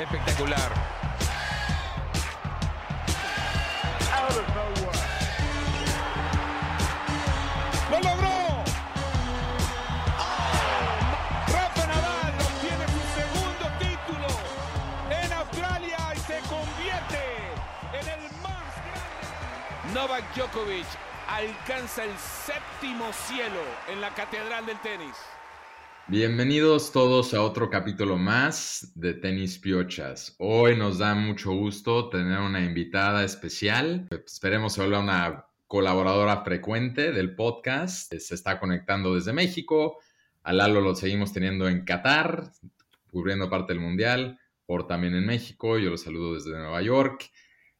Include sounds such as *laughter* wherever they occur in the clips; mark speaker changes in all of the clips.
Speaker 1: Espectacular. ¡Lo logró! Rafa Nadal obtiene su segundo título en Australia y se convierte en el más grande. Novak Djokovic alcanza el séptimo cielo en la catedral del tenis.
Speaker 2: Bienvenidos todos a otro capítulo más de Tenis Piochas. Hoy nos da mucho gusto tener una invitada especial. Esperemos que una colaboradora frecuente del podcast. Se está conectando desde México. A Lalo lo seguimos teniendo en Qatar, cubriendo parte del Mundial, por también en México. Yo lo saludo desde Nueva York.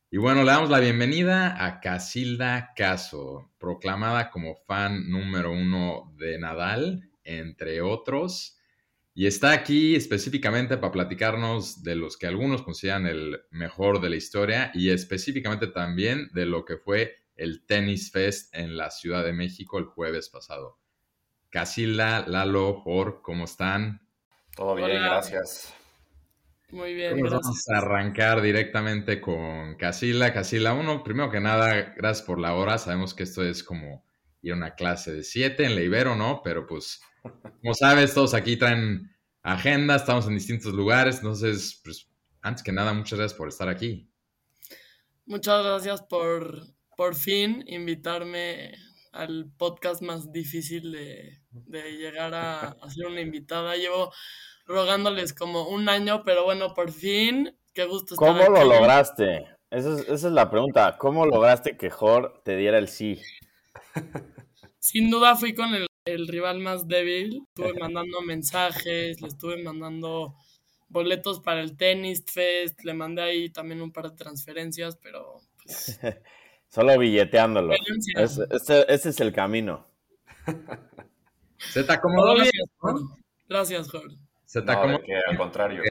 Speaker 2: Y bueno, le damos la bienvenida a Casilda Caso, proclamada como fan número uno de Nadal entre otros. Y está aquí específicamente para platicarnos de los que algunos consideran el mejor de la historia y específicamente también de lo que fue el Tennis Fest en la Ciudad de México el jueves pasado. Casilda, Lalo, Jor, ¿cómo están?
Speaker 3: Todo bien,
Speaker 4: Hola.
Speaker 3: gracias.
Speaker 4: Muy bien,
Speaker 2: Pues
Speaker 4: gracias.
Speaker 2: Vamos a arrancar directamente con Casila. Casila, uno, primero que nada, gracias por la hora. Sabemos que esto es como ir a una clase de siete en la Ibero, ¿no? Pero pues, como sabes, todos aquí traen agenda, estamos en distintos lugares. Entonces, pues, antes que nada, muchas gracias por estar aquí.
Speaker 4: Muchas gracias por por fin invitarme al podcast más difícil de, de llegar a, a ser una invitada. Llevo rogándoles como un año, pero bueno, por fin, qué gusto estar
Speaker 3: ¿Cómo lo lograste? Esa es, esa es la pregunta. ¿Cómo lograste que Jor te diera el sí?
Speaker 4: Sin duda fui con el, el rival más débil. Estuve mandando mensajes, le estuve mandando boletos para el Tennis Fest, le mandé ahí también un par de transferencias, pero pues, *laughs*
Speaker 3: Solo billeteándolo. Es- ese, ese es el camino. *laughs*
Speaker 2: Se te acomodó bien,
Speaker 4: Gracias,
Speaker 2: ¿no?
Speaker 4: Jorge. Gracias, Jorge.
Speaker 2: Se te acomodó
Speaker 5: que al contrario.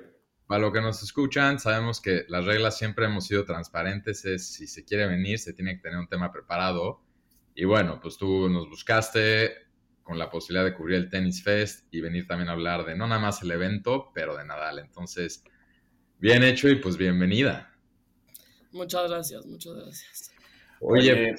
Speaker 2: Para lo que nos escuchan, sabemos que las reglas siempre hemos sido transparentes. Es si se quiere venir, se tiene que tener un tema preparado. Y bueno, pues tú nos buscaste con la posibilidad de cubrir el Tennis Fest y venir también a hablar de no nada más el evento, pero de Nadal. Entonces, bien hecho y pues bienvenida.
Speaker 4: Muchas gracias, muchas gracias.
Speaker 2: Oye,
Speaker 5: Oye,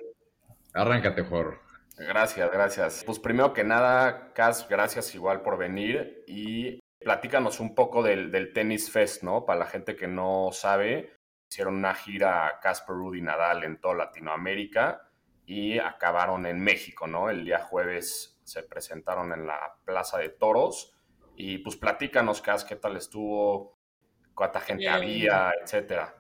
Speaker 2: arráncate, Jor.
Speaker 5: gracias, gracias. Pues primero que nada, Cas, gracias igual por venir y platícanos un poco del, del Tennis Fest, ¿no? Para la gente que no sabe, hicieron una gira Casper Rudy Nadal en toda Latinoamérica y acabaron en México, ¿no? El día jueves se presentaron en la Plaza de Toros y pues platícanos, Cas, qué tal estuvo, cuánta gente
Speaker 4: Bien.
Speaker 5: había, etcétera.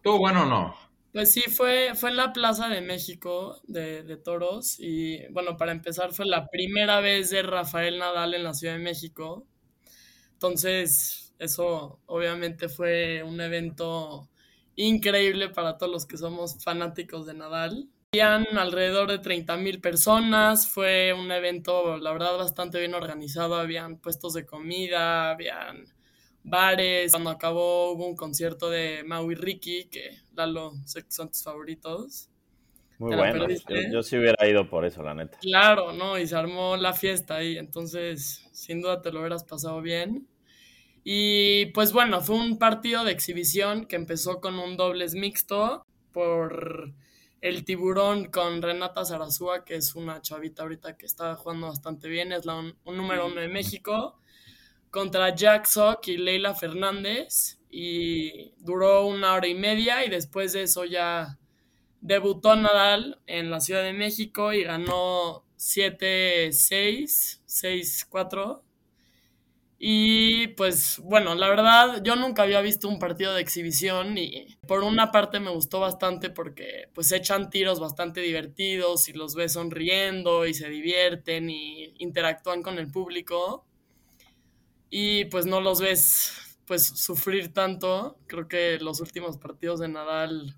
Speaker 2: ¿Tú bueno o no?
Speaker 4: Pues sí, fue, fue en la Plaza de México de, de Toros y bueno, para empezar fue la primera vez de Rafael Nadal en la Ciudad de México. Entonces, eso obviamente fue un evento increíble para todos los que somos fanáticos de Nadal. Habían alrededor de 30 mil personas, fue un evento, la verdad, bastante bien organizado, habían puestos de comida, habían bares. Cuando acabó hubo un concierto de Maui Ricky, que Lalo, sé que son tus favoritos.
Speaker 3: Muy
Speaker 4: ¿Te la
Speaker 3: bueno. Yo, yo sí hubiera ido por eso, la neta.
Speaker 4: Claro, ¿no? Y se armó la fiesta ahí, entonces sin duda te lo hubieras pasado bien. Y pues bueno, fue un partido de exhibición que empezó con un dobles mixto por el tiburón con Renata Zarazúa, que es una chavita ahorita que está jugando bastante bien, es la un, un número uno de México, contra Jack Sock y Leila Fernández. Y duró una hora y media y después de eso ya debutó Nadal en la Ciudad de México y ganó 7-6, 6-4. Y pues bueno, la verdad yo nunca había visto un partido de exhibición y por una parte me gustó bastante porque pues echan tiros bastante divertidos y los ves sonriendo y se divierten y interactúan con el público y pues no los ves pues sufrir tanto. Creo que los últimos partidos de Nadal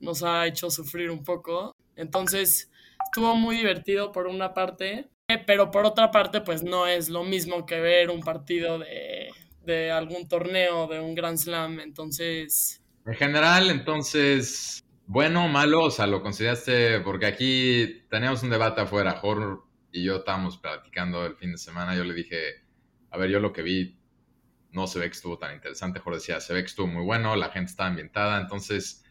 Speaker 4: nos ha hecho sufrir un poco. Entonces, estuvo muy divertido por una parte, pero por otra parte, pues no es lo mismo que ver un partido de, algún torneo, de un Grand Slam. Entonces,
Speaker 2: En general, entonces, bueno o malo, o sea, lo consideraste, porque aquí teníamos un debate afuera, Jor y yo estábamos platicando el fin de semana, yo le dije, a ver, yo lo que vi, no se ve que estuvo tan interesante. Jorge decía, se ve que estuvo muy bueno, la gente está ambientada. Entonces,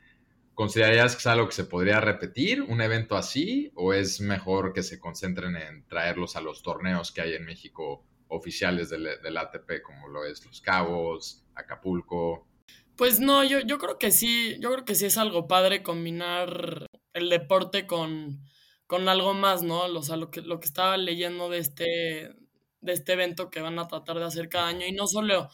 Speaker 2: ¿considerarías que es algo que se podría repetir, un evento así? ¿O es mejor que se concentren en traerlos a los torneos que hay en México oficiales del, ATP, como lo es Los Cabos, Acapulco?
Speaker 4: Pues no, yo, yo creo que sí, yo creo que sí es algo padre combinar el deporte con, con algo más, ¿no? O sea, lo que, lo que estaba leyendo de este, de este evento que van a tratar de hacer cada año, y no solo,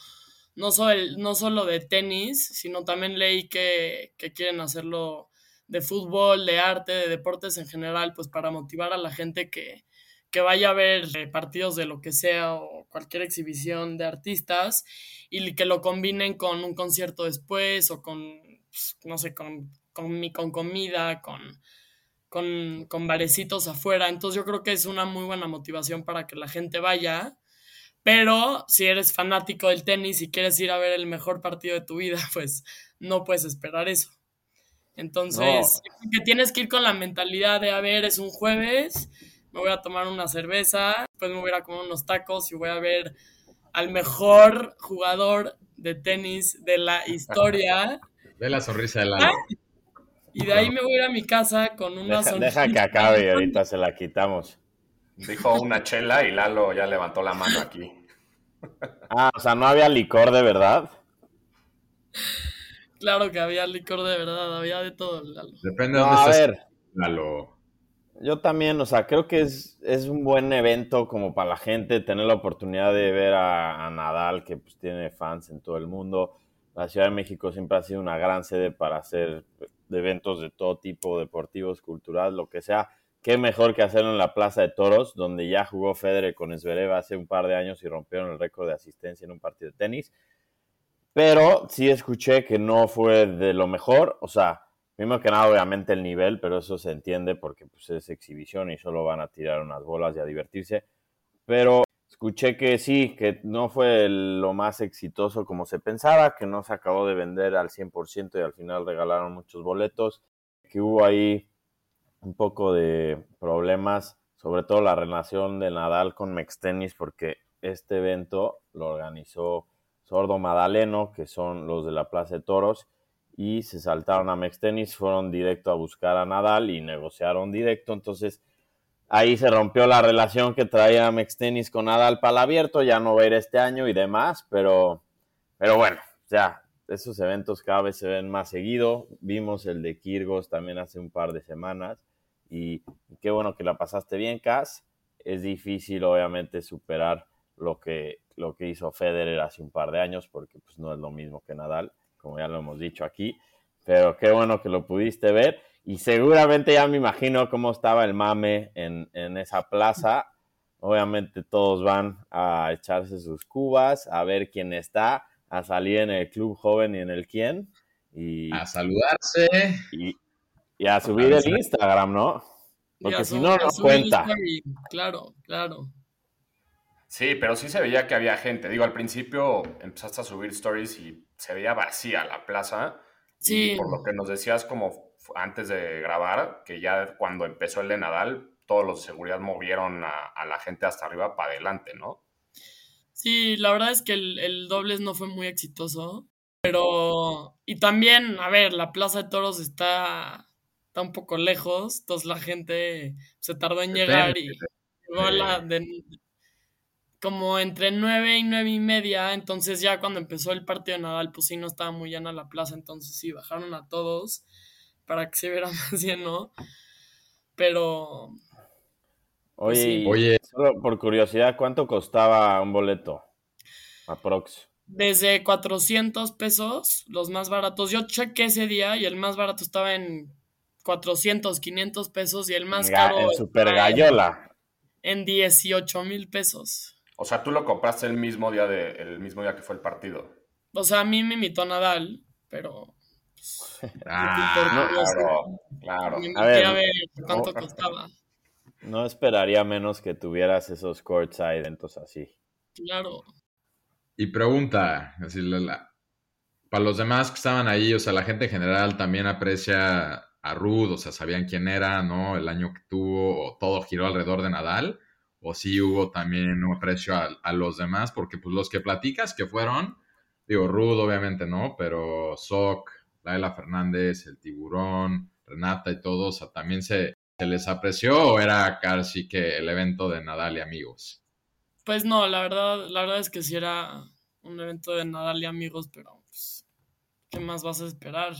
Speaker 4: no solo, no solo de tenis, sino también leí que, que quieren hacerlo de fútbol, de arte, de deportes en general, pues para motivar a la gente que, que vaya a ver eh, partidos de lo que sea o cualquier exhibición de artistas y que lo combinen con un concierto después o con, pues, no sé, con, con, con comida, con, con, con barecitos afuera. Entonces yo creo que es una muy buena motivación para que la gente vaya. Pero si eres fanático del tenis y quieres ir a ver el mejor partido de tu vida, *laughs* pues no puedes esperar eso. Entonces, que tienes que ir con la mentalidad de, a ver, es un jueves, me voy a tomar una cerveza, después me voy a, comer unos tacos y voy a ver al mejor jugador de tenis de la *laughs* historia.
Speaker 2: Ve la sonrisa de Lalo.
Speaker 4: Y de ahí me voy a ir a mi casa con una
Speaker 3: Deja,
Speaker 4: sonrisa.
Speaker 3: deja que acabe y ahorita se la quitamos.
Speaker 5: Dijo una chela y Lalo ya levantó la mano aquí.
Speaker 3: Ah, o sea, no había licor de verdad.
Speaker 4: Claro que había licor de verdad, había de todo. Lalo.
Speaker 2: Depende de
Speaker 3: No,
Speaker 2: dónde
Speaker 3: a
Speaker 2: estés.
Speaker 3: ver,
Speaker 2: Lalo.
Speaker 3: yo también, o sea, creo que es, es un buen evento como para la gente tener la oportunidad de ver a, a Nadal, que pues tiene fans en todo el mundo. La Ciudad de México siempre ha sido una gran sede para hacer eventos de todo tipo, deportivos, culturales, lo que sea. Qué mejor que hacerlo en la Plaza de Toros, donde ya jugó Federer con Zverev hace un par de años y rompieron el récord de asistencia en un partido de tenis. Pero sí escuché que no fue de lo mejor. O sea, primero que nada, obviamente el nivel, pero eso se entiende porque pues, es exhibición y solo van a tirar unas bolas y a divertirse. Pero escuché que sí, que no fue lo más exitoso como se pensaba, que no se acabó de vender al 100% y al final regalaron muchos boletos, que hubo ahí un poco de problemas, sobre todo la relación de Nadal con Mextenis, porque este evento lo organizó Sordo Madaleno, que son los de la Plaza de Toros, y se saltaron a Mextenis, fueron directo a buscar a Nadal y negociaron directo, entonces ahí se rompió la relación que traía Mextenis con Nadal para el abierto, ya no va a ir este año y demás, pero, pero bueno, ya esos eventos cada vez se ven más seguido, vimos el de Kirgos también hace un par de semanas, y, qué bueno que la pasaste bien, Cas, es difícil obviamente superar lo que, lo que hizo Federer hace un par de años, porque pues no es lo mismo que Nadal, como ya lo hemos dicho aquí, pero qué bueno que lo pudiste ver y seguramente ya me imagino cómo estaba el mame en, en esa plaza. Obviamente todos van a echarse sus cubas, a ver quién está, a salir en el club joven y en el quién, y,
Speaker 2: A saludarse.
Speaker 3: y, y a subir el Instagram, ¿no? Porque si no, no cuenta.
Speaker 4: Claro, claro.
Speaker 5: Sí, pero sí se veía que había gente. Digo, al principio empezaste a subir stories y se veía vacía la plaza.
Speaker 4: Sí.
Speaker 5: Y por lo que nos decías como antes de grabar, que ya cuando empezó el de Nadal, todos los de seguridad movieron a, a la gente hasta arriba para adelante, ¿no?
Speaker 4: Sí, la verdad es que el, el dobles no fue muy exitoso, pero... Y también, a ver, la Plaza de Toros está, está un poco lejos, entonces la gente se tardó en llegar y llegó a la de- como entre nueve y nueve y media, entonces ya cuando empezó el partido de Nadal, pues sí, no estaba muy llena la plaza, entonces sí, bajaron a todos para que se viera *laughs* más lleno, pero...
Speaker 3: Oye,
Speaker 4: sí.
Speaker 3: y
Speaker 2: Oye.
Speaker 3: solo por curiosidad, ¿cuánto costaba un boleto? Aprox.
Speaker 4: Desde 400 pesos, los más baratos. Yo chequé ese día y el más barato estaba en 400, 500 pesos y el más
Speaker 3: Ga-
Speaker 4: caro
Speaker 3: en Super Gallola.
Speaker 4: en 18 mil pesos.
Speaker 5: O sea, tú lo compraste el mismo día, de, el mismo día que fue el partido.
Speaker 4: O sea, a mí me invitó Nadal, pero *laughs*
Speaker 2: Ah,
Speaker 5: Claro, claro.
Speaker 4: me
Speaker 3: A
Speaker 4: invité
Speaker 3: ver,
Speaker 4: a ver cuánto
Speaker 5: no.
Speaker 4: costaba.
Speaker 3: No esperaría menos que tuvieras esos courtside eventos así.
Speaker 4: Claro.
Speaker 2: Y pregunta, así, la- la- para los demás que estaban ahí, o sea, la gente en general también aprecia a Rude, o sea, sabían quién era, ¿no? El año que tuvo, o todo giró alrededor de Nadal, o si hubo también un aprecio a, los demás, porque pues los que platicas que fueron, digo, Rudo obviamente no, pero Soc, Laila Fernández, el Tiburón, Renata y todos, también se, se les apreció o era casi que el evento de Nadal y amigos.
Speaker 4: Pues no, la verdad, la verdad es que sí era un evento de Nadal y amigos, pero pues, ¿qué más vas a esperar?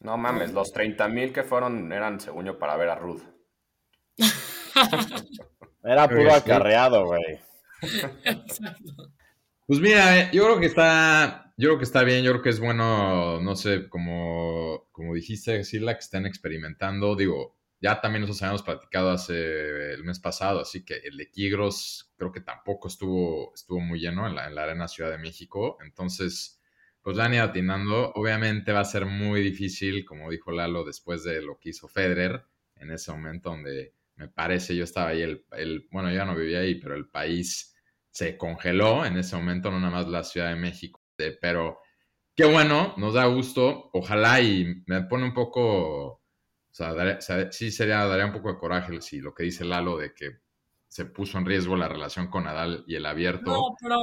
Speaker 5: No mames, los 30 mil que fueron eran, según yo, para ver a Ruth. *laughs*
Speaker 3: Era puro acarreado, güey.
Speaker 2: Pues mira, eh, yo creo que está, yo creo que está bien, yo creo que es bueno, no sé, como, como dijiste, la que estén experimentando, digo, ya también nosotros habíamos platicado hace el mes pasado, así que el de Quigros creo que tampoco estuvo, estuvo muy lleno en la, en la Arena Ciudad de México. Entonces, pues la han ido atinando. Obviamente va a ser muy difícil, como dijo Lalo, después de lo que hizo Federer, en ese momento donde me parece, yo estaba ahí, el, el bueno, yo no vivía ahí, pero el país se congeló en ese momento, no nada más la Ciudad de México, pero qué bueno, nos da gusto, ojalá y me pone un poco o sea, sí sería, daría un poco de coraje si lo que dice Lalo de que se puso en riesgo la relación con Nadal y el abierto. No, pero...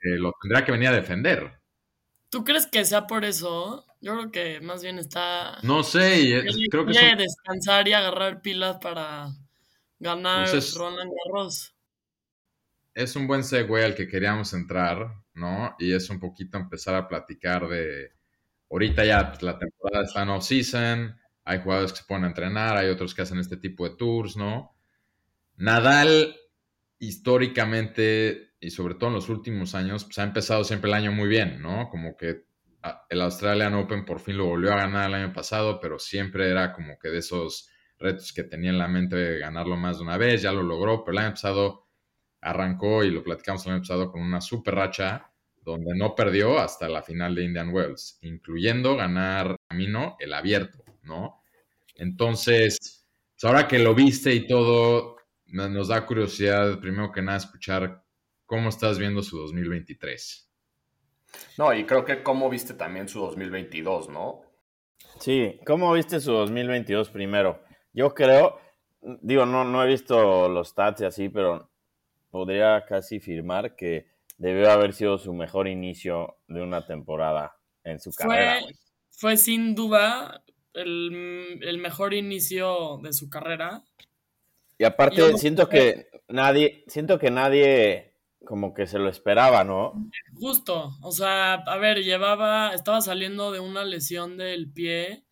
Speaker 2: lo tendría que venir a defender.
Speaker 4: ¿Tú crees que sea por eso? Yo creo que más bien está...
Speaker 2: No sé, creo que...
Speaker 4: Quiere descansar y agarrar pilas para ganar Roland Garros.
Speaker 2: Es un buen segue al que queríamos entrar, ¿no? Y es un poquito empezar a platicar de... Ahorita ya pues, la temporada está en off-season, hay jugadores que se ponen a entrenar, hay otros que hacen este tipo de tours, ¿no? Nadal, históricamente, y sobre todo en los últimos años, pues ha empezado siempre el año muy bien, ¿no? Como que ah, el Australian Open por fin lo volvió a ganar el año pasado, pero siempre era como que de esos retos que tenía en la mente ganarlo más de una vez, ya lo logró, pero el año pasado arrancó y lo platicamos el año pasado con una super racha donde no perdió hasta la final de Indian Wells, incluyendo ganar camino el abierto. ¿no? Entonces, pues, ahora que lo viste y todo, nos da curiosidad, primero que nada, escuchar cómo estás viendo su 2023.
Speaker 5: No, y creo que cómo viste también su 2022, ¿no?
Speaker 3: Sí, ¿cómo viste su 2022 primero? Yo creo, digo, no, no he visto los stats y así, pero podría casi firmar que debió haber sido su mejor inicio de una temporada en su carrera.
Speaker 4: Fue sin duda el, mejor inicio de su carrera.
Speaker 3: Y aparte, siento que nadie, siento que nadie como que se lo esperaba, ¿no?
Speaker 4: Justo, o sea, a ver, llevaba, estaba saliendo de una lesión del pie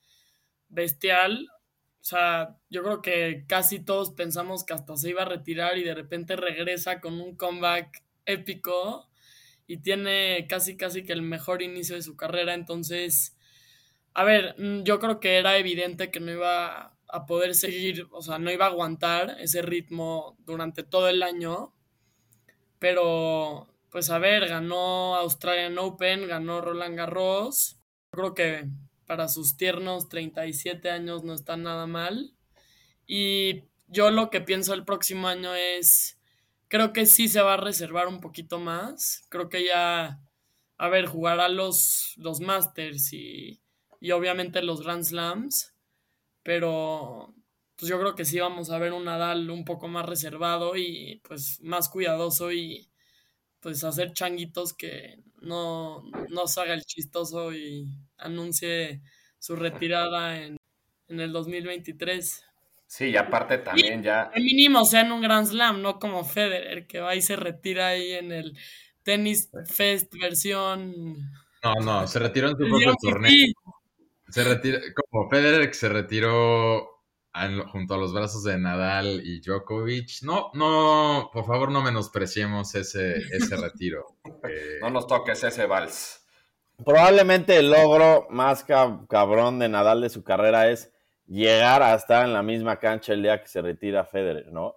Speaker 4: bestial. O sea, yo creo que casi todos pensamos que hasta se iba a retirar y de repente regresa con un comeback épico y tiene casi casi que el mejor inicio de su carrera. Entonces, a ver, mm, yo creo que era evidente que no iba a poder seguir, o sea, no iba a aguantar ese ritmo durante todo el año, pero pues a ver, ganó Australian Open, ganó Roland Garros, creo que para sus tiernos 37 años no está nada mal. Y yo lo que pienso el próximo año es, creo que sí se va a reservar un poquito más, creo que ya, a ver, jugará los, los Masters y y obviamente los Grand Slams, pero pues yo creo que sí vamos a ver un Nadal un poco más reservado y pues más cuidadoso y pues hacer changuitos que no, no se haga el chistoso y anuncie su retirada en, el 2023.
Speaker 5: Sí, y aparte también ya...
Speaker 4: El mínimo sea en un Grand Slam, no como Federer, que va y se retira ahí en el Tennis Fest versión...
Speaker 2: No, no, se retiró en su propio torneo. Se retira, como Federer que se retiró junto a los brazos de Nadal y Djokovic. No, no, por favor no menospreciemos ese, ese retiro. *laughs*
Speaker 5: no nos toques ese vals.
Speaker 3: Probablemente el logro más cabrón de Nadal de su carrera es llegar a estar en la misma cancha el día que se retira Federer, ¿no?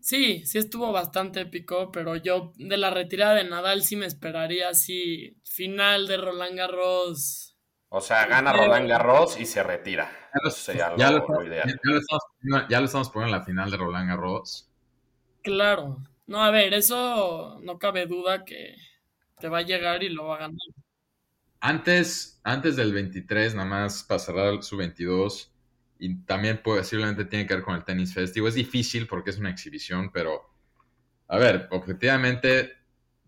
Speaker 4: Sí, sí estuvo bastante épico, pero yo de la retirada de Nadal sí me esperaría así, final de Roland Garros
Speaker 5: o sea, gana Roland Garros y se retira.
Speaker 2: Ya lo, estamos, poniendo en la final de Roland Garros.
Speaker 4: Claro. No, a ver, eso no cabe duda que, te va a llegar y lo va a ganar.
Speaker 2: Antes, antes del 23, nada más para cerrar su 22, y también posiblemente tiene que ver con el tenis festivo. Es difícil porque es una exhibición, pero a ver, objetivamente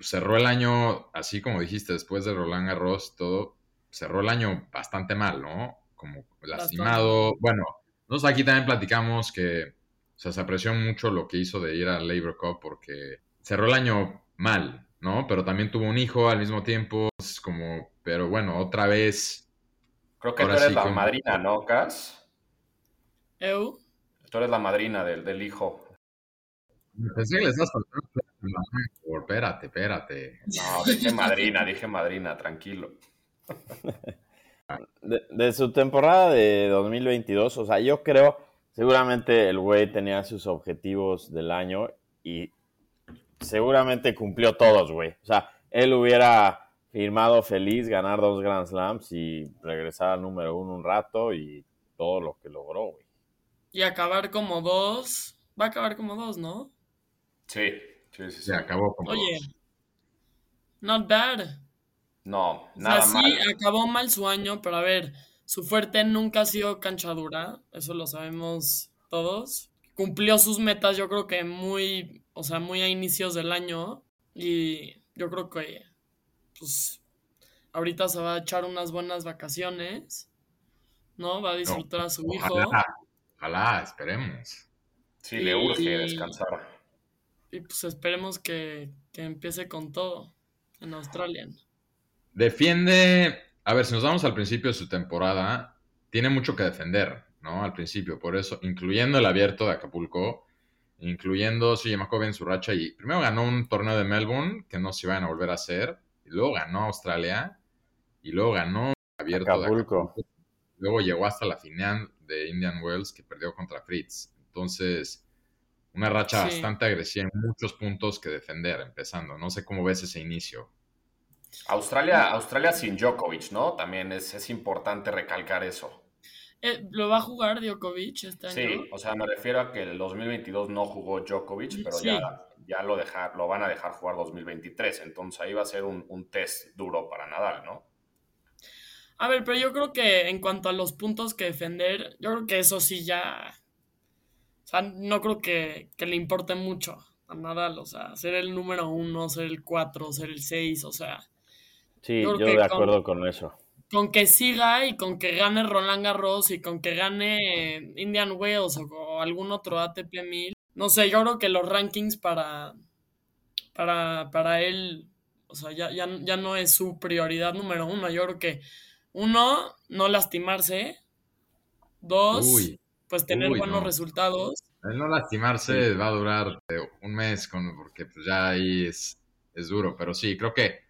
Speaker 2: cerró el año, así como dijiste, después de Roland Garros, todo, cerró el año bastante mal, ¿no? Como lastimado. Bueno, nosotros aquí también platicamos que se apreció mucho lo que hizo de ir al Labor Cup porque cerró el año mal, ¿no? Pero también tuvo un hijo al mismo tiempo, es como, pero bueno, otra vez.
Speaker 5: Creo que tú eres la madrina, ¿no, Cas?
Speaker 4: ¿Eu?
Speaker 5: Tú eres la madrina del, del hijo.
Speaker 2: Pensé que les estás faltando. Espérate, espérate.
Speaker 5: No, dije madrina, dije madrina, tranquilo.
Speaker 3: De, de, su temporada de 2022, o sea, yo creo, seguramente el güey tenía sus objetivos del año y seguramente cumplió todos, güey. O sea, él hubiera firmado feliz ganar dos Grand Slams y regresar al número uno un rato y todo lo que logró, güey.
Speaker 4: Y acabar como dos. Va a acabar como dos, ¿no?
Speaker 5: Sí, sí, sí.
Speaker 2: Se acabó como
Speaker 4: Oye,
Speaker 2: dos.
Speaker 4: not bad.
Speaker 5: No, nada
Speaker 4: o sea, sí, acabó mal su año, pero a ver, su fuerte nunca ha sido cancha dura, eso lo sabemos todos. Cumplió sus metas, yo creo que muy, o sea, muy a inicios del año. Y yo creo que, pues, ahorita se va a echar unas buenas vacaciones, ¿no? Va a disfrutar a su hijo.
Speaker 2: Ojalá, esperemos.
Speaker 5: Sí, le urge descansar.
Speaker 4: Y pues esperemos que, que empiece con todo en Australia.
Speaker 2: Defiende, a ver, si nos vamos al principio de su temporada, tiene mucho que defender, ¿no? Al principio, por eso, incluyendo el abierto de Acapulco, incluyendo si Yamaco en su racha y primero ganó un torneo de Melbourne que no se iban a volver a hacer, y luego ganó Australia y luego ganó abierto
Speaker 3: Acapulco.
Speaker 2: de Acapulco. Luego llegó hasta la final de Indian Wells que perdió contra Fritz. Entonces, una racha
Speaker 4: Sí.
Speaker 2: bastante agresiva en muchos puntos que defender, empezando. No sé cómo ves ese inicio.
Speaker 5: Australia, Australia sin Djokovic, ¿no? También es, es importante recalcar eso.
Speaker 4: Eh, ¿Lo va a jugar Djokovic este
Speaker 5: Sí,
Speaker 4: año?
Speaker 5: o sea, me refiero a que el 2022 no jugó Djokovic, pero
Speaker 4: Sí.
Speaker 5: ya, ya lo, dejar, lo van a dejar jugar 2023. Entonces ahí va a ser un, un test duro para Nadal, ¿no?
Speaker 4: A ver, pero yo creo que en cuanto a los puntos que defender, yo creo que eso sí ya. O sea, no creo que, que le importe mucho a Nadal. O sea, ser el número uno, ser el cuatro, ser el seis, o sea.
Speaker 3: Sí,
Speaker 4: Yo
Speaker 3: de acuerdo con eso.
Speaker 4: Con que siga y con que gane Roland Garros y con que gane Indian Wells o, o algún otro ATP 1000. No sé, yo creo que los rankings para, para, para él, o sea, ya, ya, ya no es su prioridad número uno. Yo creo que, uno, no lastimarse. Dos,
Speaker 2: Uy,
Speaker 4: pues tener
Speaker 2: uy,
Speaker 4: buenos
Speaker 2: no.
Speaker 4: resultados.
Speaker 2: El no lastimarse va a durar eh, un mes con, porque pues ya ahí es, es duro, pero sí, creo que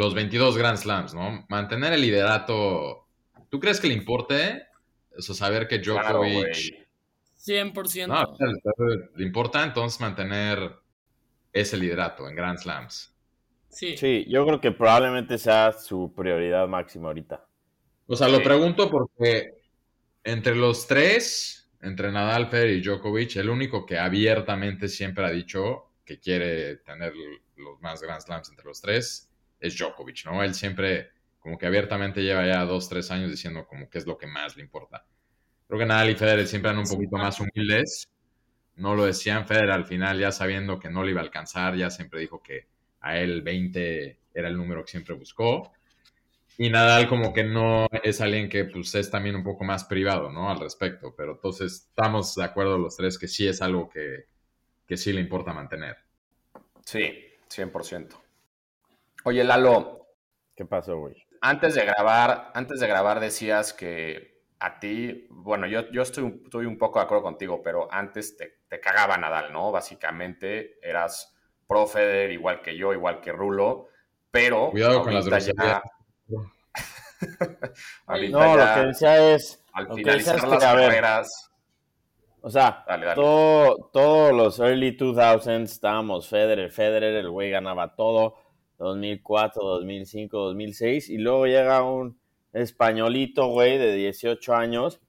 Speaker 2: los 22 Grand Slams, ¿no? Mantener el liderato, ¿tú crees que le importe? O sea, saber que
Speaker 5: Claro,
Speaker 2: Djokovic...
Speaker 5: güey.
Speaker 4: 100%.
Speaker 2: no, le importa entonces mantener ese liderato en Grand Slams.
Speaker 4: sí.
Speaker 3: Sí, yo creo que probablemente sea su prioridad máxima ahorita.
Speaker 2: O sea, lo pregunto porque entre los tres, entre Nadal, Federer y Djokovic, el único que abiertamente siempre ha dicho que quiere tener los más Grand Slams entre los tres es Djokovic, ¿no? Él siempre como que abiertamente lleva ya dos, tres años diciendo como que es lo que más le importa. Creo que Nadal y Federer siempre eran un poquito más humildes. No lo decían Federer al final, ya sabiendo que no le iba a alcanzar, ya siempre dijo que a él 20 era el número que siempre buscó. Y Nadal como que no es alguien que pues es también un poco más privado, ¿no? Al respecto. Pero entonces estamos de acuerdo los tres que sí es algo que, que sí le importa mantener.
Speaker 5: Sí, 100%. Oye, Lalo,
Speaker 3: ¿Qué pasó, güey?
Speaker 5: antes de grabar, antes de grabar decías que a ti, bueno, yo, yo estoy, estoy un poco de acuerdo contigo, pero antes te, te cagaba Nadal, ¿no? Básicamente eras pro Federer, igual que yo, igual que Rulo, pero
Speaker 2: Cuidado con las
Speaker 5: ahorita ya-
Speaker 2: groserías. *laughs*
Speaker 3: No,
Speaker 5: ya,
Speaker 3: lo que decía es,
Speaker 5: al
Speaker 3: lo que decía
Speaker 5: finalizar
Speaker 3: es que,
Speaker 5: las
Speaker 3: a ver,
Speaker 5: carreras,
Speaker 3: o sea,
Speaker 5: Dale, dale.
Speaker 3: todo, todos los early 2000s estábamos Federer, Federer, el güey ganaba todo, 2004, 2005, 2006, y luego llega un españolito, güey, de 18 años,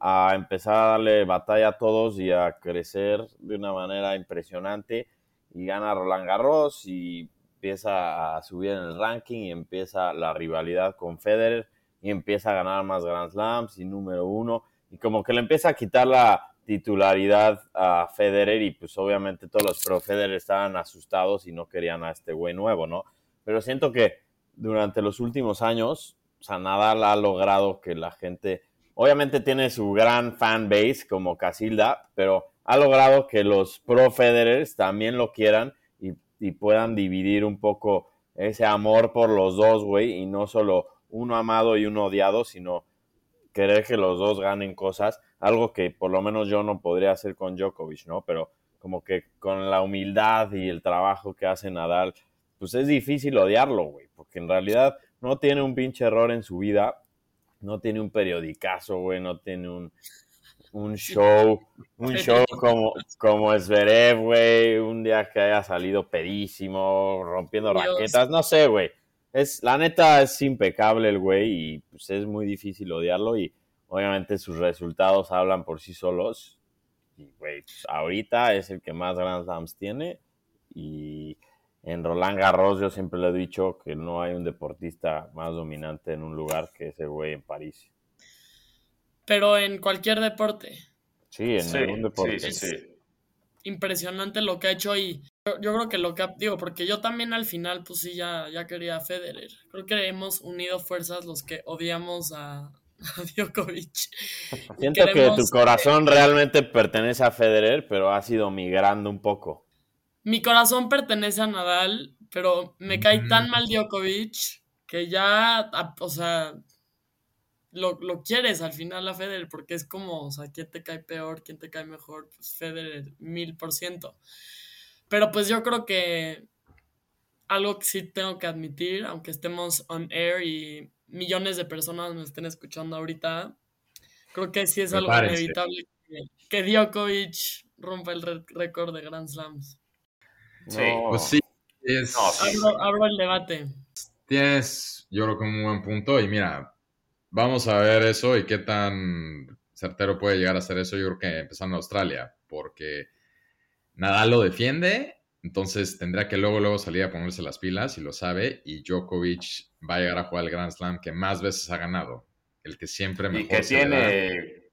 Speaker 3: a empezar a darle batalla a todos y a crecer de una manera impresionante, y gana Roland Garros y empieza a subir en el ranking y empieza la rivalidad con Federer y empieza a ganar más Grand Slams y número uno y como que le empieza a quitar la titularidad a Federer y pues obviamente todos los pro Federer estaban asustados y no querían a este güey nuevo, ¿no? Pero siento que durante los últimos años, o sea, Nadal ha logrado que la gente, obviamente tiene su gran fan base como Casilda, pero ha logrado que los pro Federers también lo quieran y, y puedan dividir un poco ese amor por los dos, güey, y no solo uno amado y uno odiado, sino querer que los dos ganen cosas, algo que por lo menos yo no podría hacer con Djokovic, ¿no? Pero como que con la humildad y el trabajo que hace Nadal, pues es difícil odiarlo, güey, porque en realidad no tiene un pinche error en su vida, no tiene un periodicazo, güey, no tiene un, un show, un show como, como Zverev, güey, un día que haya salido pedísimo, rompiendo raquetas, no sé, güey. Es, la neta es impecable el güey y pues es muy difícil odiarlo y obviamente sus resultados hablan por sí solos. Y güey, pues, ahorita es el que más Grand Slams tiene y en Roland Garros yo siempre le he dicho que no hay un deportista más dominante en un lugar que ese güey en París.
Speaker 4: Pero en cualquier deporte.
Speaker 3: Sí, en algún deporte.
Speaker 5: Sí, sí,
Speaker 4: Impresionante lo que ha hecho y yo, creo que lo que ha, digo, porque yo también al final pues sí ya, ya quería a Federer. Creo que hemos unido fuerzas los que odiamos a, *laughs* Djokovic.
Speaker 3: Siento que tu corazón realmente pertenece a Federer, pero ha sido migrando un poco.
Speaker 4: Mi corazón pertenece a Nadal, pero me cae tan mal Djokovic que ya, o sea, lo, lo, quieres al final a Federer, porque es como, o sea, ¿quién te cae peor? ¿Quién te cae mejor? Pues Federer, mil por ciento. Pero pues yo creo que algo que sí tengo que admitir, aunque estemos on air y millones de personas me estén escuchando ahorita, creo que sí es algo inevitable que, Djokovic rompa el récord de Grand Slams.
Speaker 2: Sí, pues sí. Es...
Speaker 4: Abro, abro el debate.
Speaker 2: Tienes, yo creo que un buen punto y mira, Vamos a ver eso y qué tan certero puede llegar a ser eso. Yo creo que empezando en Australia, porque Nadal lo defiende, entonces tendrá que luego, luego salir a ponerse las pilas y lo sabe. Y Djokovic va a llegar a jugar el Grand Slam que más veces ha ganado, el que siempre mejor
Speaker 5: Y que tiene,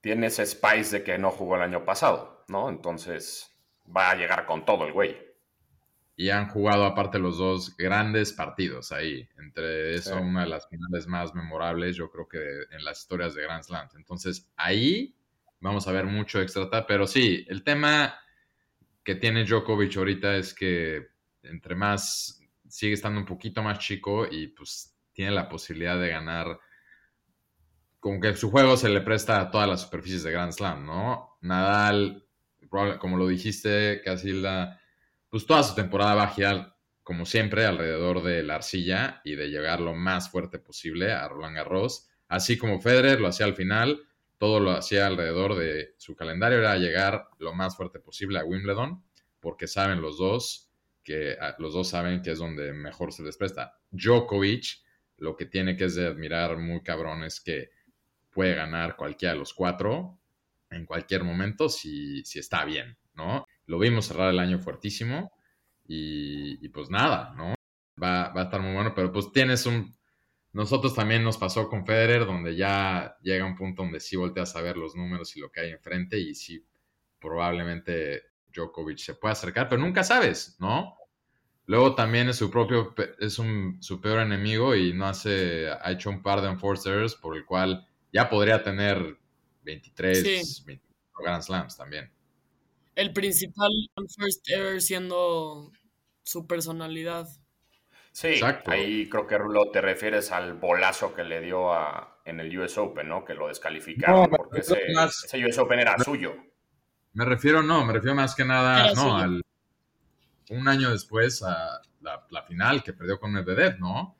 Speaker 5: tiene ese spice de que no jugó el año pasado, ¿no? Entonces va a llegar con todo el güey
Speaker 2: y han jugado aparte los dos grandes partidos ahí. Entre eso, una de las finales más memorables, yo creo que en las historias de Grand Slam. Entonces, ahí vamos a ver mucho extra, pero sí, el tema que tiene Djokovic ahorita es que entre más sigue estando un poquito más chico y pues tiene la posibilidad de ganar como que su juego se le presta a todas las superficies de Grand Slam, ¿no? Nadal, como lo dijiste, Casilda, pues toda su temporada va a girar, como siempre, alrededor de la arcilla y de llegar lo más fuerte posible a Roland Garros. Así como Federer lo hacía al final, todo lo hacía alrededor de su calendario, era llegar lo más fuerte posible a Wimbledon, porque saben los dos que ah, los dos saben que es donde mejor se les presta. Djokovic, lo que tiene que es de admirar muy cabrón es que puede ganar cualquiera de los cuatro en cualquier momento si, si está bien, ¿no? Lo vimos cerrar el año fuertísimo y, pues nada, ¿no? Va, va, a estar muy bueno, pero pues tienes un... Nosotros también nos pasó con Federer, donde ya llega un punto donde sí volteas a ver los números y lo que hay enfrente y sí, probablemente Djokovic se puede acercar, pero nunca sabes, ¿no? Luego también es su propio, es un, su peor enemigo y no hace, ha hecho un par de enforcers por el cual ya podría tener 23, 24 Grand Slams también
Speaker 4: el principal first ever siendo su personalidad.
Speaker 5: Sí, Exacto. ahí creo que Rulo te refieres al bolazo que le dio a, en el US Open, ¿no? Que lo descalificaron porque ese, US Open era suyo.
Speaker 2: Me refiero, no, me refiero más que nada, no, al, un año después a la, final que perdió con Medvedev, ¿no?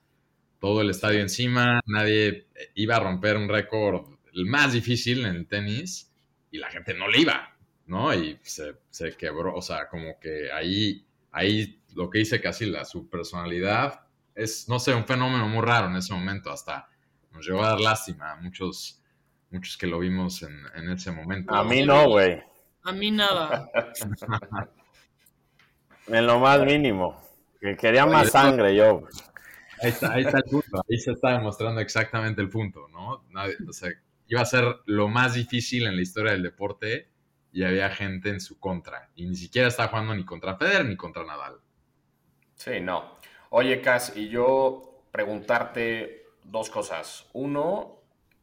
Speaker 2: Todo el estadio encima, nadie iba a romper un récord, el más difícil en el tenis, y la gente no le iba. ¿no? Y se, quebró, o sea, como que ahí, ahí lo que dice casi la, su personalidad es, no sé, un fenómeno muy raro en ese momento, hasta nos llegó a dar lástima a muchos, muchos que lo vimos en, ese momento.
Speaker 3: A mí no, güey.
Speaker 4: A mí nada.
Speaker 3: en lo más mínimo. Que quería más sangre yo.
Speaker 2: Ahí está, ahí está el punto, ahí se está demostrando exactamente el punto, ¿no? o sea, iba a ser lo más difícil en la historia del deporte y había gente en su contra. Y ni siquiera estaba jugando ni contra Federer ni contra Nadal.
Speaker 5: Sí, no. Oye, Cas, y yo preguntarte dos cosas. Uno,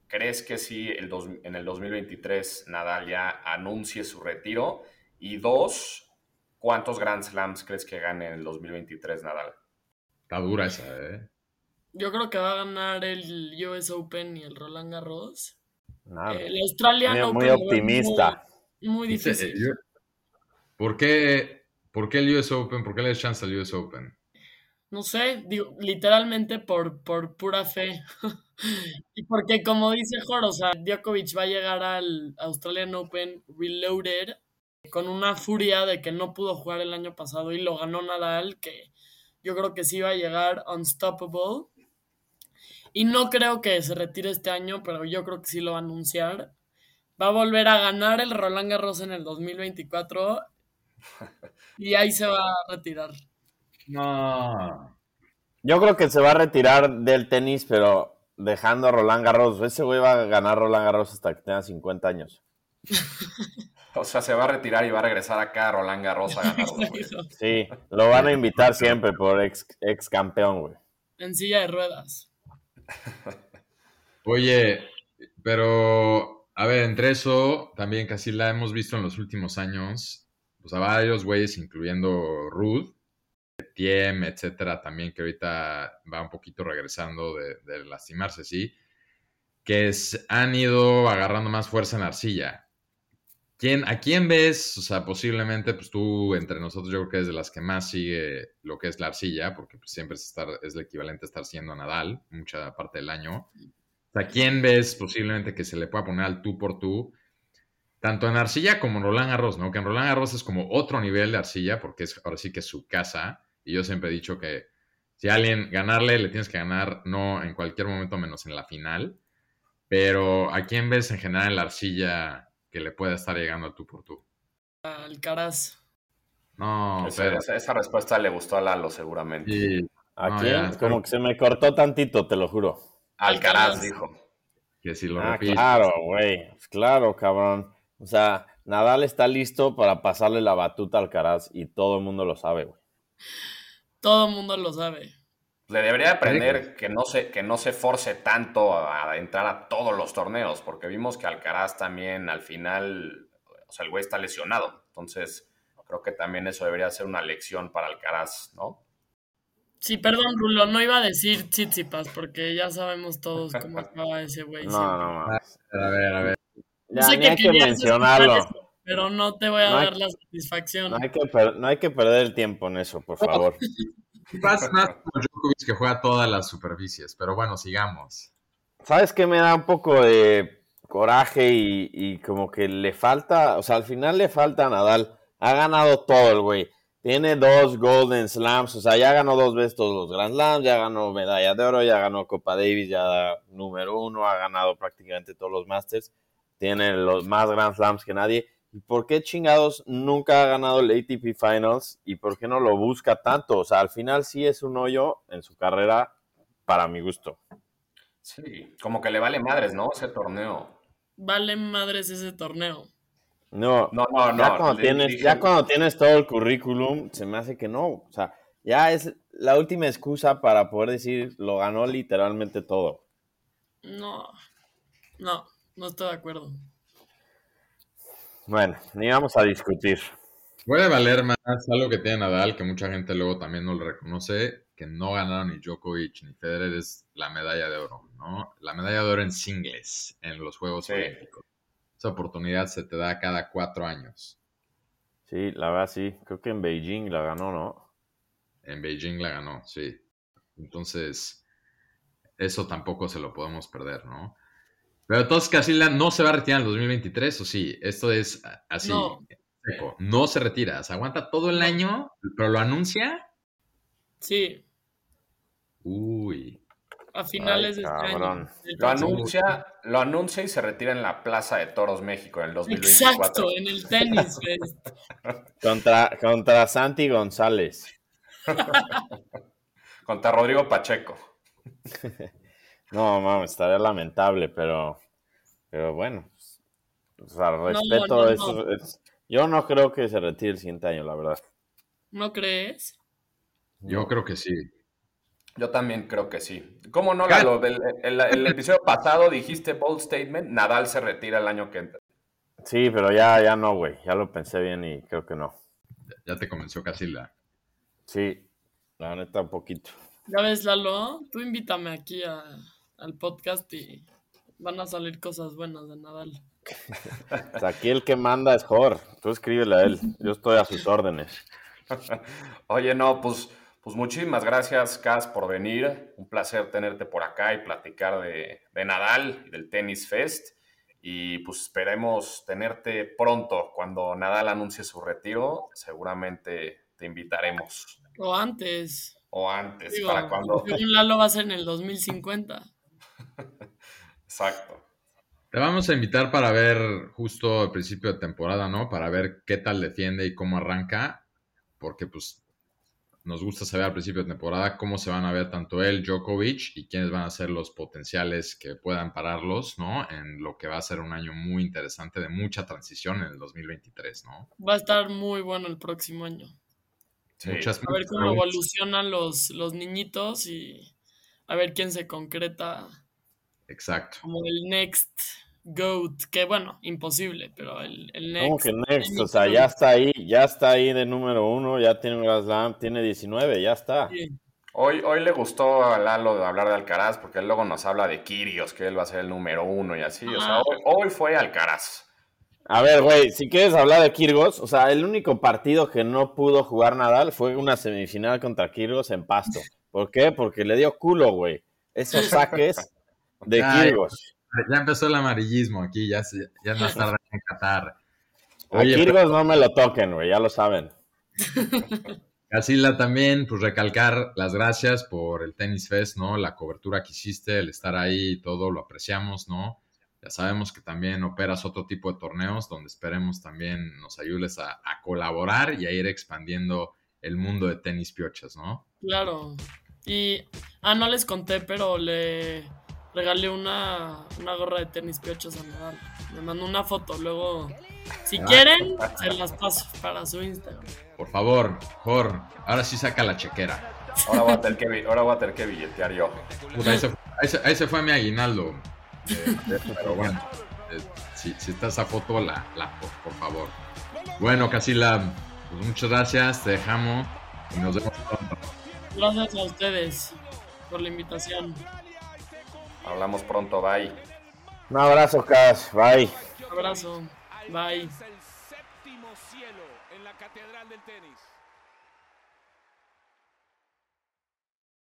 Speaker 5: ¿crees que sí el en el 2023 Nadal ya anuncie su retiro? Y dos, ¿cuántos Grand Slams crees que gane en el 2023 Nadal?
Speaker 2: Está dura esa, ¿eh?
Speaker 4: Yo creo que va a ganar el US Open y el Roland Garros.
Speaker 3: Nada.
Speaker 4: El Australian
Speaker 3: muy, muy optimista.
Speaker 4: Muy, muy difícil.
Speaker 2: Eh, yo- ¿Por qué, ¿Por qué el US Open? ¿Por qué le das chance al US Open?
Speaker 4: No sé, digo, literalmente por, por pura fe. *laughs* y porque, como dice Jor, o sea, Djokovic va a llegar al Australian Open reloaded con una furia de que no pudo jugar el año pasado y lo ganó Nadal, que yo creo que sí va a llegar unstoppable. Y no creo que se retire este año, pero yo creo que sí lo va a anunciar. Va a volver a ganar el Roland Garros en el 2024 *laughs* y ahí se va a retirar.
Speaker 2: No.
Speaker 3: Yo creo que se va a retirar del tenis, pero dejando a Roland Garros. Ese güey va a ganar Roland Garros hasta que tenga 50 años. *laughs*
Speaker 5: O sea, se va a retirar y va a regresar acá a Roland Garros a ganarlo, güey. *laughs*
Speaker 3: Sí, lo van a invitar siempre por ex, ex campeón, güey.
Speaker 4: en silla de ruedas. *laughs*
Speaker 2: Oye, pero, a ver, entre eso, también casi la hemos visto en los últimos años, pues a varios güeyes, incluyendo Ruth, Tiem, etcétera, también que ahorita va un poquito regresando de, lastimarse, sí, que es- han ido agarrando más fuerza en la arcilla. ¿Quién, ¿A quién ves? O sea, posiblemente, pues tú entre nosotros, yo creo que es de las que más sigue lo que es la arcilla, porque pues, siempre es, estar, es el equivalente a estar siendo Nadal, mucha parte del año. O sea, ¿quién ves posiblemente que se le pueda poner al tú por tú? Tanto en arcilla como en Roland Garros, ¿no? Que en Roland Garros es como otro nivel de arcilla, porque es ahora sí que es su casa. Y yo siempre he dicho que si a alguien ganarle, le tienes que ganar no en cualquier momento menos en la final. Pero ¿a quién ves en general en la arcilla que le pueda estar llegando al tú por tú?
Speaker 4: Alcaraz.
Speaker 2: No,
Speaker 5: Esa,
Speaker 2: pero...
Speaker 5: esa- esa respuesta le gustó a Lalo seguramente.
Speaker 2: sí,
Speaker 3: ¿A
Speaker 2: No,
Speaker 3: quién?
Speaker 2: ya,
Speaker 3: Como
Speaker 2: pero-
Speaker 3: que se me cortó tantito, te lo juro.
Speaker 5: Alcaraz
Speaker 4: Alcaraz.
Speaker 5: dijo.
Speaker 2: que si lo
Speaker 3: Ah,
Speaker 2: repites.
Speaker 3: claro, güey. Pues Claro, cabrón. O sea, Nadal está listo para pasarle la batuta al Alcaraz y todo el mundo lo sabe, güey.
Speaker 4: Todo el mundo lo sabe.
Speaker 5: Le debería aprender que no se, que no se force tanto a, a entrar a todos los torneos, porque vimos que Alcaraz también al final, o sea, el güey está lesionado. Entonces, creo que también eso debería ser una lección para Alcaraz, ¿no?
Speaker 4: Sí, perdón, Rulo, no iba a decir Tsitsipas porque ya sabemos todos cómo *laughs* acaba ese güey.
Speaker 3: No,
Speaker 4: siempre.
Speaker 3: no, no.
Speaker 2: A ver, a ver.
Speaker 3: Ya,
Speaker 4: sé
Speaker 3: hay que
Speaker 4: querías
Speaker 3: mencionarlo.
Speaker 4: eso, pero no te voy a
Speaker 3: No hay-
Speaker 4: dar la satisfacción.
Speaker 3: No hay, que per- no hay que perder el tiempo en eso, por favor.
Speaker 2: Más, más como Djokovic que juega todas las superficies, pero bueno, sigamos.
Speaker 3: ¿Sabes qué me da un poco de coraje y, y como que le falta, o sea, al final le falta a Nadal. Ha ganado todo el güey. Tiene dos Golden Slams, o sea, ya ganó dos veces todos los Grand Slams, ya ganó medalla de oro, ya ganó Copa Davis, ya número uno, ha ganado prácticamente todos los Masters. Tiene los más Grand Slams que nadie. ¿Y por qué chingados nunca ha ganado el ATP Finals? ¿Y por qué no lo busca tanto? O sea, al final sí es un hoyo en su carrera para mi gusto.
Speaker 5: Sí, como que le vale madres, ¿no? Ese torneo.
Speaker 4: Vale madres ese torneo.
Speaker 3: No,
Speaker 5: No, no, no.
Speaker 3: ya, cuando
Speaker 5: le
Speaker 3: tienes,
Speaker 5: dije-
Speaker 3: ya cuando tienes todo el currículum, se me hace que no. O sea, ya es la última excusa para poder decir lo ganó literalmente todo.
Speaker 4: No, no, no estoy de acuerdo.
Speaker 3: Bueno, ni vamos a discutir.
Speaker 2: Puede valer más algo que tiene Nadal, que mucha gente luego también no lo reconoce, que no ganaron ni Djokovic ni Federer, es la medalla de oro, ¿no? La medalla de oro en singles en los Juegos
Speaker 5: Sí.
Speaker 2: Olímpicos. Esa oportunidad se te da cada cuatro años.
Speaker 3: Sí, la verdad sí. Creo que en Beijing la ganó, ¿no?
Speaker 2: En Beijing la ganó, sí. Entonces, eso tampoco se lo podemos perder, ¿no? Pero entonces Casilla no se va a retirar en el 2023, ¿o sí? Esto es así.
Speaker 4: No.
Speaker 2: seco. No se retira, se aguanta todo el año, pero lo anuncia.
Speaker 4: Sí,
Speaker 2: Uy.
Speaker 4: a finales
Speaker 3: Ay,
Speaker 4: de este año.
Speaker 5: Lo anuncia, lo anuncia y se retira en la Plaza de Toros México en el 2024.
Speaker 4: Exacto, en el tenis. *laughs*
Speaker 3: Contra, contra Santi González. *laughs*
Speaker 5: Contra Rodrigo Pacheco. *laughs*
Speaker 3: No, mames, estaría lamentable, pero Pero bueno, o sea, respeto eso. yo no creo que se retire el siguiente año, la verdad.
Speaker 4: ¿No crees?
Speaker 2: Yo creo que sí.
Speaker 5: Yo también creo que sí. ¿Cómo no, Lalo? El, el, episodio *laughs* pasado dijiste bold statement, Nadal se retira el año que entra.
Speaker 3: Sí, pero ya, ya no, güey. Ya lo pensé bien y creo que no.
Speaker 2: Ya te convenció Casilla.
Speaker 3: Sí, la neta un poquito.
Speaker 4: Ya ves, Lalo, tú invítame aquí al podcast y van a salir cosas buenas de Nadal. *laughs*
Speaker 3: aquí el que manda es Jor. Tú escríbele a él. Yo estoy a sus órdenes. *laughs*
Speaker 5: Oye, no, pues, pues muchísimas gracias, Cas, por venir. Un placer tenerte por acá y platicar de, de Nadal y del Tennis Fest. Y pues esperemos tenerte pronto. Cuando Nadal anuncie su retiro, seguramente te invitaremos.
Speaker 4: O antes.
Speaker 5: O antes, para cuando.
Speaker 4: Lalo va a ser en el 2050.
Speaker 5: Exacto.
Speaker 2: Te vamos a invitar para ver justo al principio de temporada, ¿no? Para ver qué tal defiende y cómo arranca, porque pues nos gusta saber al principio de temporada cómo se van a ver tanto él, Djokovic, y quiénes van a ser los potenciales que puedan pararlos, ¿no? En lo que va a ser un año muy interesante de mucha transición en el 2023, ¿no?
Speaker 4: Va a estar muy bueno el próximo año. Muchas, a ver cómo evolucionan los, los niñitos y a ver quién se concreta.
Speaker 2: Exacto.
Speaker 4: Como el next GOAT, que bueno, imposible, pero el, el next.
Speaker 3: ¿Cómo que next? O sea, ya está ahí, ya está ahí de número uno, ya tiene un Grand Slam, tiene 19, ya está.
Speaker 5: Hoy, hoy le gustó a Lalo de hablar de Alcaraz, porque él luego nos habla de Kirios, que él va a ser el número uno y así. O sea, hoy, hoy fue Alcaraz.
Speaker 3: A ver, güey, si quieres hablar de Kirgos, o sea, el único partido que no pudo jugar Nadal fue una semifinal contra Kirgos en Pasto. ¿Por qué? Porque le dio culo, güey. Esos saques de Kirgos.
Speaker 2: Ya empezó el amarillismo aquí, ya, ya no está en Qatar.
Speaker 3: Oye, a Kirgos no me lo toquen, güey, ya lo saben. *laughs*
Speaker 2: Casila también, pues recalcar las gracias por el Tennis Fest, ¿no? La cobertura que hiciste, el estar ahí y todo, lo apreciamos, ¿no? Ya sabemos que también operas otro tipo de torneos donde esperemos también nos ayudes a, colaborar y a ir expandiendo el mundo de tenis piochas, ¿no?
Speaker 4: Claro. Y, ah, no les conté, pero le regalé una, una gorra de tenis piochas a Nadal. Me mandó una foto, luego, si ah. quieren, se las paso para su Instagram.
Speaker 2: Por favor, Jor, ahora sí saca la chequera.
Speaker 5: Ahora voy a tener que, ahora voy a tener que billetear yo.
Speaker 2: ahí se fue mi aguinaldo. pero bueno, eh, si, si, está esa foto, la, la por, favor. Bueno, Casila, pues muchas gracias, te dejamos y nos vemos pronto.
Speaker 4: Gracias a ustedes por la invitación.
Speaker 5: Hablamos pronto, bye.
Speaker 3: Un abrazo, Cas, bye.
Speaker 4: Un abrazo, bye.
Speaker 1: el séptimo cielo en la catedral del tenis.